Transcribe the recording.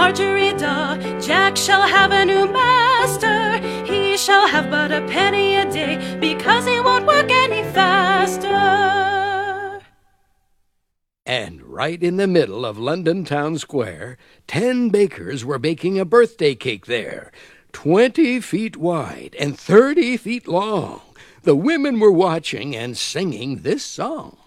Margery Daw. Jack shall have a new master. He shall have but a penny a day because he won't work any faster. And right in the middle of London Town Square, ten bakers were baking a birthday cake there, twenty feet wide and thirty feet long. The women were watching and singing this song.